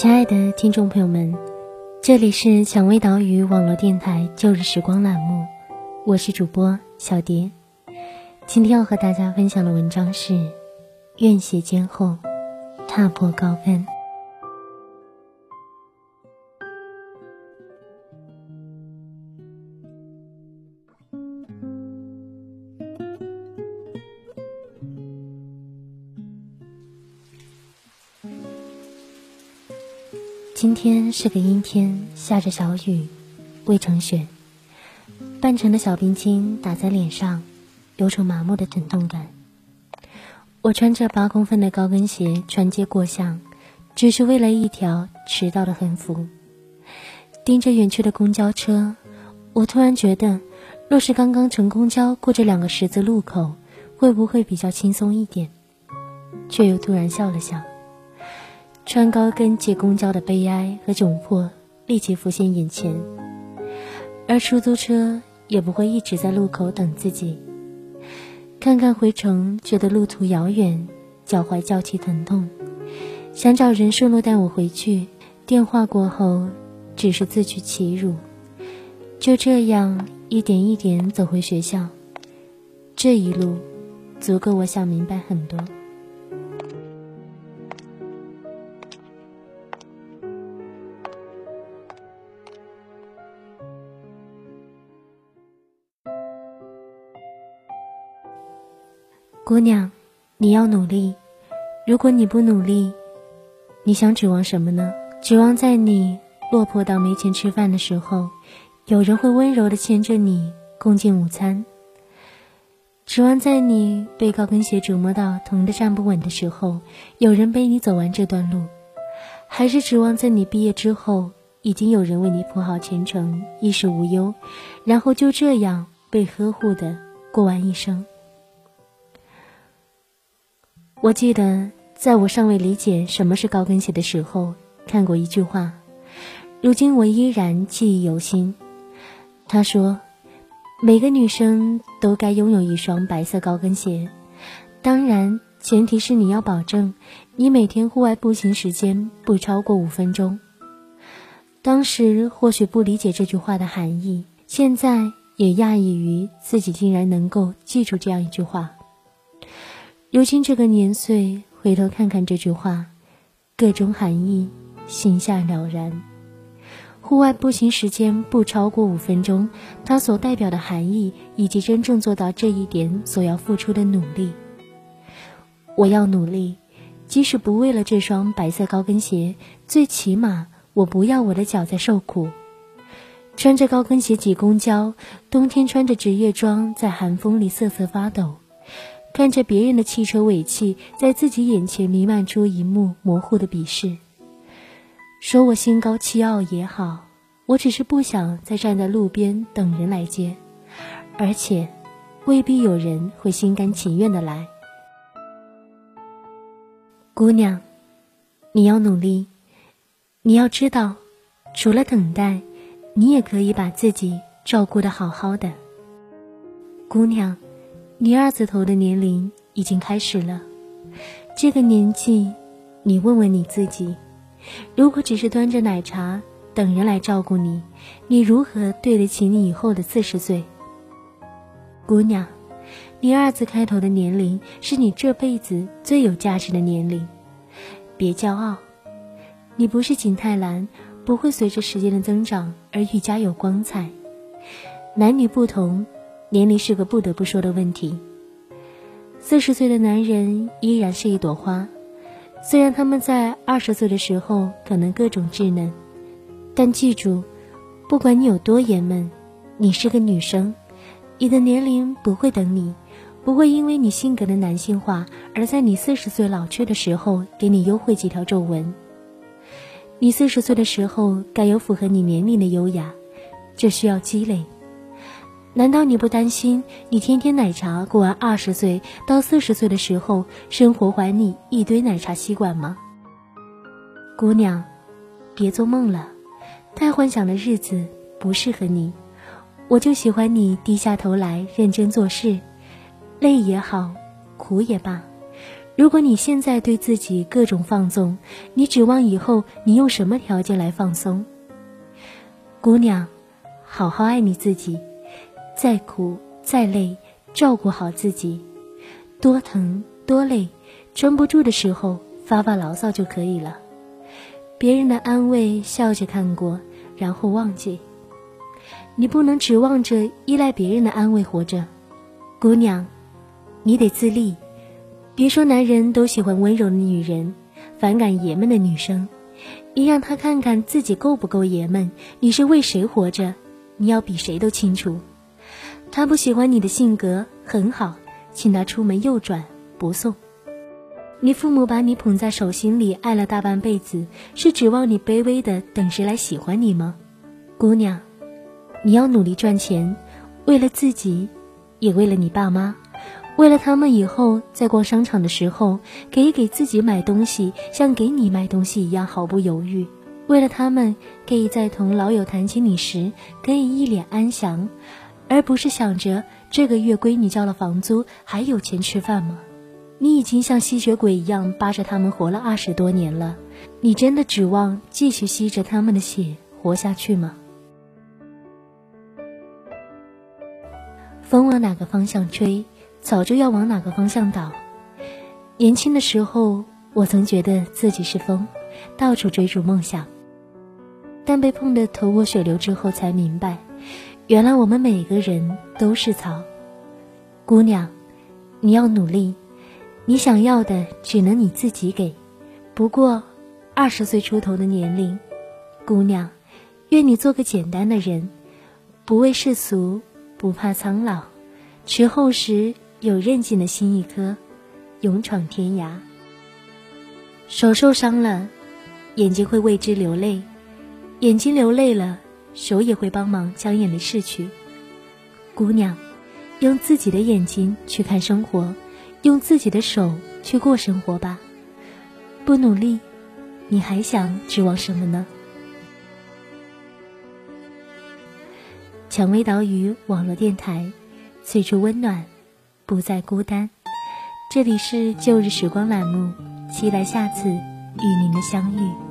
亲爱的听众朋友们，这里是蔷薇岛屿网络电台旧日时光栏目，我是主播小蝶。今天要和大家分享的文章是《愿写肩后，踏破高分》。今天是个阴天，下着小雨，未成雪。半成的小冰晶打在脸上，有种麻木的疼痛感。我穿着八公分的高跟鞋穿街过巷，只是为了一条迟到的横幅。盯着远去的公交车，我突然觉得，若是刚刚乘公交过这两个十字路口，会不会比较轻松一点？却又突然笑了笑。穿高跟挤公交的悲哀和窘迫立即浮现眼前，而出租车也不会一直在路口等自己。看看回程，觉得路途遥远，脚踝较起疼痛，想找人顺路带我回去。电话过后，只是自取其辱。就这样一点一点走回学校，这一路，足够我想明白很多。姑娘，你要努力。如果你不努力，你想指望什么呢？指望在你落魄到没钱吃饭的时候，有人会温柔的牵着你共进午餐；指望在你被高跟鞋折磨到疼得站不稳的时候，有人背你走完这段路；还是指望在你毕业之后，已经有人为你铺好前程，衣食无忧，然后就这样被呵护的过完一生？我记得，在我尚未理解什么是高跟鞋的时候，看过一句话，如今我依然记忆犹新。他说：“每个女生都该拥有一双白色高跟鞋，当然，前提是你要保证你每天户外步行时间不超过五分钟。”当时或许不理解这句话的含义，现在也讶异于自己竟然能够记住这样一句话。如今这个年岁，回头看看这句话，各种含义，心下了然。户外步行时间不超过五分钟，它所代表的含义，以及真正做到这一点所要付出的努力。我要努力，即使不为了这双白色高跟鞋，最起码我不要我的脚在受苦。穿着高跟鞋挤公交，冬天穿着职业装在寒风里瑟瑟发抖。看着别人的汽车尾气在自己眼前弥漫出一幕模糊的鄙视，说我心高气傲也好，我只是不想再站在路边等人来接，而且未必有人会心甘情愿的来。姑娘，你要努力，你要知道，除了等待，你也可以把自己照顾的好好的。姑娘。你二字头的年龄已经开始了，这个年纪，你问问你自己，如果只是端着奶茶等人来照顾你，你如何对得起你以后的四十岁？姑娘，你二字开头的年龄是你这辈子最有价值的年龄，别骄傲，你不是景泰蓝，不会随着时间的增长而愈加有光彩。男女不同。年龄是个不得不说的问题。四十岁的男人依然是一朵花，虽然他们在二十岁的时候可能各种稚嫩，但记住，不管你有多爷们，你是个女生，你的年龄不会等你，不会因为你性格的男性化而在你四十岁老去的时候给你优惠几条皱纹。你四十岁的时候该有符合你年龄的优雅，这需要积累。难道你不担心你天天奶茶过完二十岁到四十岁的时候，生活还你一堆奶茶吸管吗？姑娘，别做梦了，太幻想的日子不适合你。我就喜欢你低下头来认真做事，累也好，苦也罢。如果你现在对自己各种放纵，你指望以后你用什么条件来放松？姑娘，好好爱你自己，再苦再累，照顾好自己，多疼多累，撑不住的时候发发牢骚就可以了。别人的安慰笑着看过，然后忘记。你不能指望着依赖别人的安慰活着，姑娘，你得自立。别说男人都喜欢温柔的女人，反感爷们的女生，你让他看看自己够不够爷们。你是为谁活着？你要比谁都清楚。他不喜欢你的性格，很好，请他出门右转，不送。你父母把你捧在手心里爱了大半辈子，是指望你卑微的等谁来喜欢你吗？姑娘。你要努力赚钱，为了自己，也为了你爸妈，为了他们以后在逛商场的时候可以给自己买东西，像给你买东西一样毫不犹豫；为了他们可以在同老友谈起你时可以一脸安详，而不是想着这个月闺女交了房租还有钱吃饭吗？你已经像吸血鬼一样扒着他们活了二十多年了，你真的指望继续吸着他们的血活下去吗？风往哪个方向吹，早就要往哪个方向倒。年轻的时候，我曾觉得自己是风，到处追逐梦想。但被碰得头破血流之后，才明白，原来我们每个人都是草。姑娘，你要努力，你想要的只能你自己给。不过，二十岁出头的年龄，姑娘，愿你做个简单的人，不畏世俗。不怕苍老，迟后时有韧劲的心一颗，勇闯天涯。手受伤了，眼睛会为之流泪；眼睛流泪了，手也会帮忙将眼泪拭去。姑娘，用自己的眼睛去看生活，用自己的手去过生活吧。不努力，你还想指望什么呢？蔷薇岛屿网络电台，最初温暖，不再孤单。这里是旧日时光栏目，期待下次与您的相遇。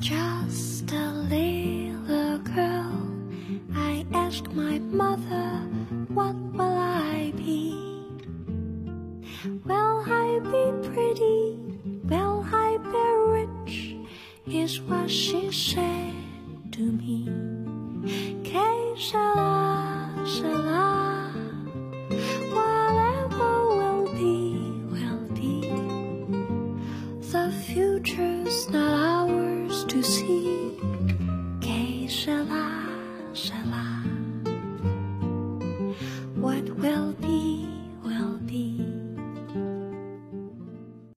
just a little girl. I asked my mother, What will I be? Will I be pretty? Will I be rich? Is what she said to me. Que sera, sera. Whatever will be, will be. The future's not to see.